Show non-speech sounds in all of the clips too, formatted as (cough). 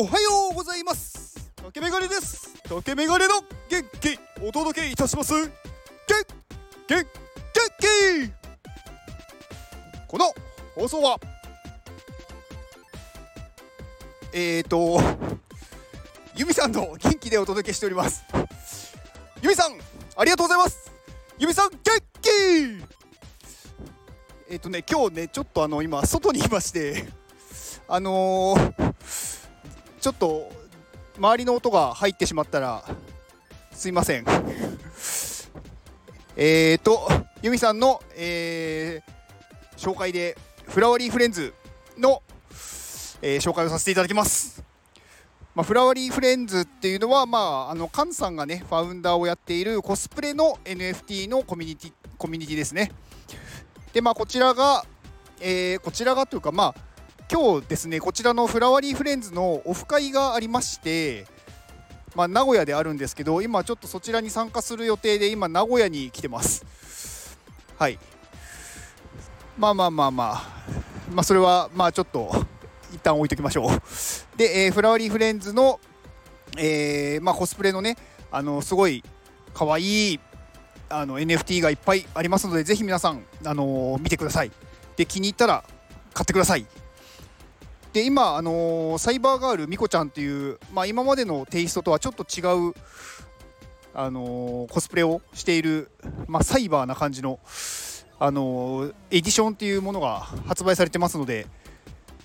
おはようございます。竹メガネです。竹メガネの元気。お届けいたします。元気元気この放送はえーとユミさんの元気でお届けしております。ユミさんありがとうございます。ユミさん元気。えっ、ー、とね今日ねちょっとあの今外にいましてあのー、ちょっと周りの音が入ってしまったらすいません。(laughs) えっとユミさんの、えー、紹介でフラワリーフレンズの、えー、紹介をさせていただきます。まあ、フラワリーフレンズっていうのは、まあ、あのカンさんがねファウンダーをやっているコスプレの NFT のコミュニティコミュニティですね。でまあこちらが、えー、こちらがというかまあ今日ですねこちらのフラワリーフレンズのオフ会がありましてまあ、名古屋であるんですけど今ちょっとそちらに参加する予定で今名古屋に来てます。はい。まあまあまあまあ。まあそれはまあちょっと一旦置いときましょう。で、えー、フラワリーフレンズの、えー、まあ、コスプレのねあのすごい可愛いあの NFT がいっぱいありますのでぜひ皆さん、あのー、見てください。で気に入ったら買ってください。で今、あのー、サイバーガールみこちゃんっていう、まあ、今までのテイストとはちょっと違う、あのー、コスプレをしている、まあ、サイバーな感じの、あのー、エディションっていうものが発売されてますので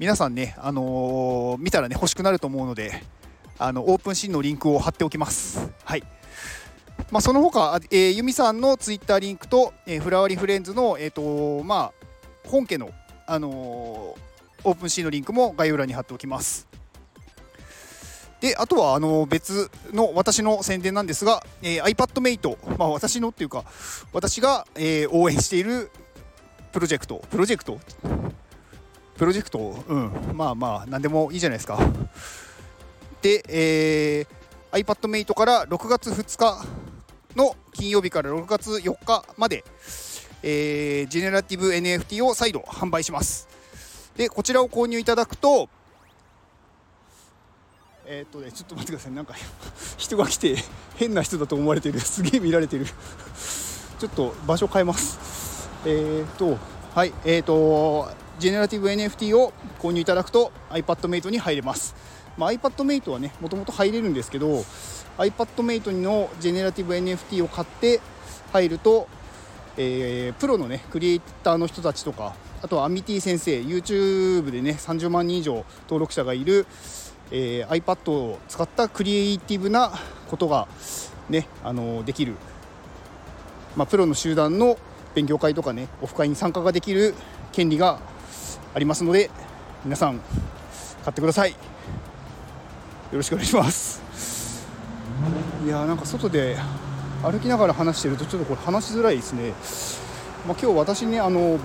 皆さんね、あの見たらね欲しくなると思うのであのオープンシーンのリンクを貼っておきます。はいまあ、その他、えー、ユミさんのツイッターリンクと、えー、フラワリフレンズの、えーとまあ、本家の、あのーオープンシーのリンクも概要欄に貼っておきます。であとはあの別の私の宣伝なんですが、えー、iPadMate、まあ、私のっていうか私が、えー、応援しているプロジェクトプロジェクト？プロジェクト？うん。まあまあ何でもいいじゃないですか。で、えー、iPadMate から6月2日の金曜日から6月4日まで、えー、ジェネラティブ NFT を再度販売します。でこちらを購入いただくとえー、っとねちょっと待ってください。なんか (laughs) 人が来て変な人だと思われてる。すげえ見られてる。ちょっと場所変えます。えー、っとはいえー、っとジェネラティブ NFT を購入いただくと iPadMate に入れます、まあ、iPadMate はねもともと入れるんですけど iPadMate のジェネラティブ NFT を買って入ると、えー、プロのねクリエイターの人たちとかあとはアミティ先生 YouTube でね30万人以上登録者がいる、えー、iPad を使ったクリエイティブなことがねあのできる、まあ、プロの集団の勉強会とかねオフ会に参加ができる権利がありますので皆さん買ってください。よろしくお願いします。いやなんか外で歩きながら話してるとちょっとこれ話しづらいですね、まあ、今日私ねあの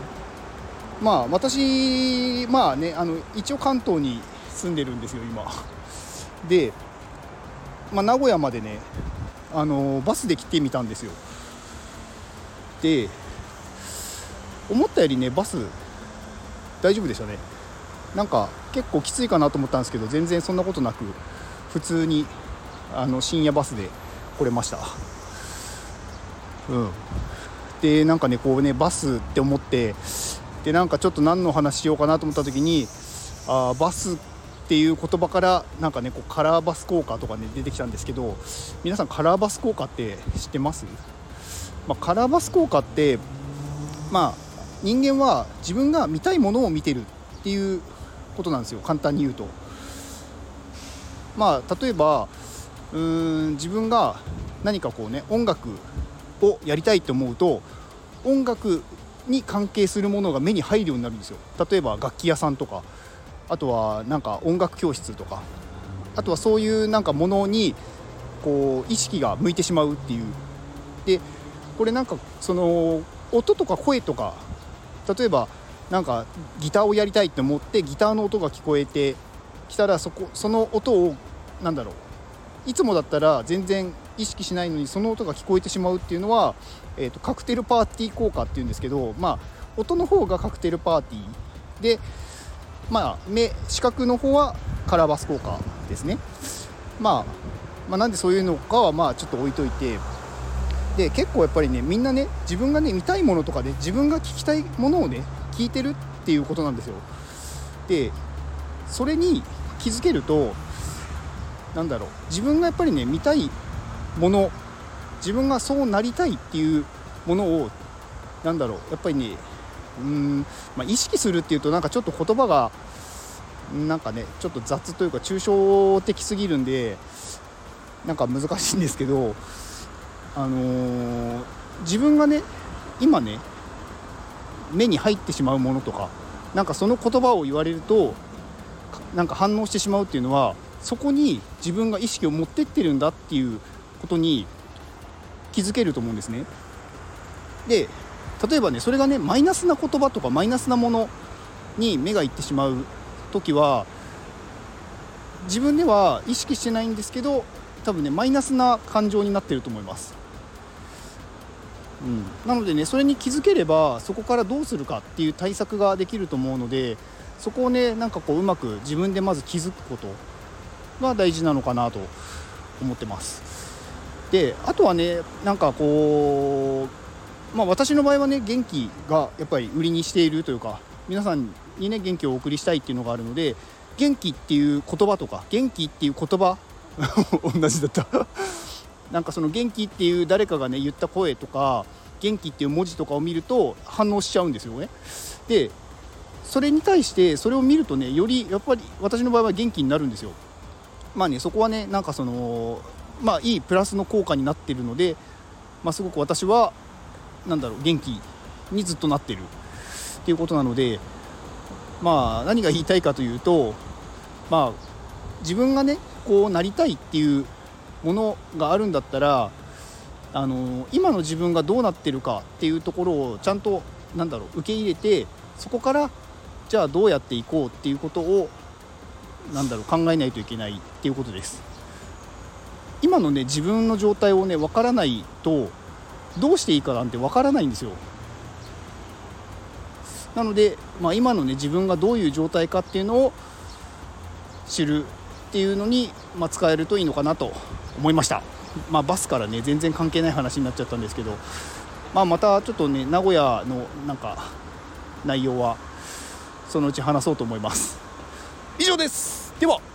まあ私まあねあの一応関東に住んでるんですよ今。で、まあ、名古屋までねあのバスで来てみたんですよ。で思ったよりねバス大丈夫でしたね。なんか結構きついかなと思ったんですけど全然そんなことなく普通にあの深夜バスで来れました。うん。でなんかねこうねバスって思ってでなんかちょっと何の話しようかなと思った時にあバスっていう言葉からなんかねこうカラーバス効果とかね出てきたんですけど皆さんカラーバス効果って知ってます、まあ、カラーバス効果ってまあ人間は自分が見たいものを見てるっていうことなんですよ。簡単に言うと。まあ例えばうーん自分が何かこうね音楽をやりたいと思うと音楽に関係するものが目に入るようになるんですよ。例えば楽器屋さんとかあとはなんか音楽教室とかあとはそういうなんかものにこう意識が向いてしまうっていう。でこれなんかその音とか声とか例えばなんかギターをやりたいって思ってギターの音が聞こえてきたらそこその音をなんだろういつもだったら全然意識しないのにその音が聞こえてしまうっていうのは、えーと、カクテルパーティー効果っていうんですけど、まあ、音の方がカクテルパーティーで、まあ目視覚の方はカラーバス効果ですね、まあ、まあなんでそういうのかはまあちょっと置いといてで結構やっぱりねみんなね自分がね見たいものとかで、自分が聞きたいものをね聞いてるっていうことなんですよ。でそれに気づけるとなんだろう自分がやっぱりね見たいもの自分がそうなりたいっていうものをなんだろうやっぱりねうん、まあ、意識するっていうとなんかちょっと言葉がなんかねちょっと雑というか抽象的すぎるんでなんか難しいんですけどあのー、自分がね今ね目に入ってしまうものとかなんかその言葉を言われるとなんか反応してしまうっていうのはそこに自分が意識を持ってってるんだっていうことに気づけると思うんですね。で例えばねそれがねマイナスな言葉とかマイナスなものに目がいってしまう時は自分では意識してないんですけど多分ねマイナスな感情になってると思います。うん、なのでねそれに気づければそこからどうするかっていう対策ができると思うのでそこをねなんかこううまく自分でまず気づくことが大事なのかなと思ってますであとはねなんかこうまあ私の場合はね元気がやっぱり売りにしているというか皆さんにね元気をお送りしたいっていうのがあるので元気っていう言葉とか元気っていう言葉 (laughs) 同じだった。(laughs) なんかその元気っていう誰かがね言った声とか元気っていう文字とかを見ると反応しちゃうんですよね。でそれに対してそれを見るとねよりやっぱり私の場合は元気になるんですよ。まあねそこはねなんかそのまあいいプラスの効果になってるので、まあ、すごく私は何だろう元気にずっとなってるっていうことなのでまあ何が言いたいかというとまあ自分がねこうなりたいっていうものがあるんだったらあの今の自分がどうなってるかっていうところをちゃんとなんだろう受け入れてそこからじゃあどうやっていこうっていうことをなんだろう考えないといけないっていうことです。今のね自分の状態をね分からないとどうしていいかなんて分からないんですよ。なので、まあ、今のね自分がどういう状態かっていうのを知るっていうのに、まあ、使えるといいのかなと思いました、まあ、バスからね全然関係ない話になっちゃったんですけど、まあ、またちょっとね名古屋のなんか内容はそのうち話そうと思います。以上です。では。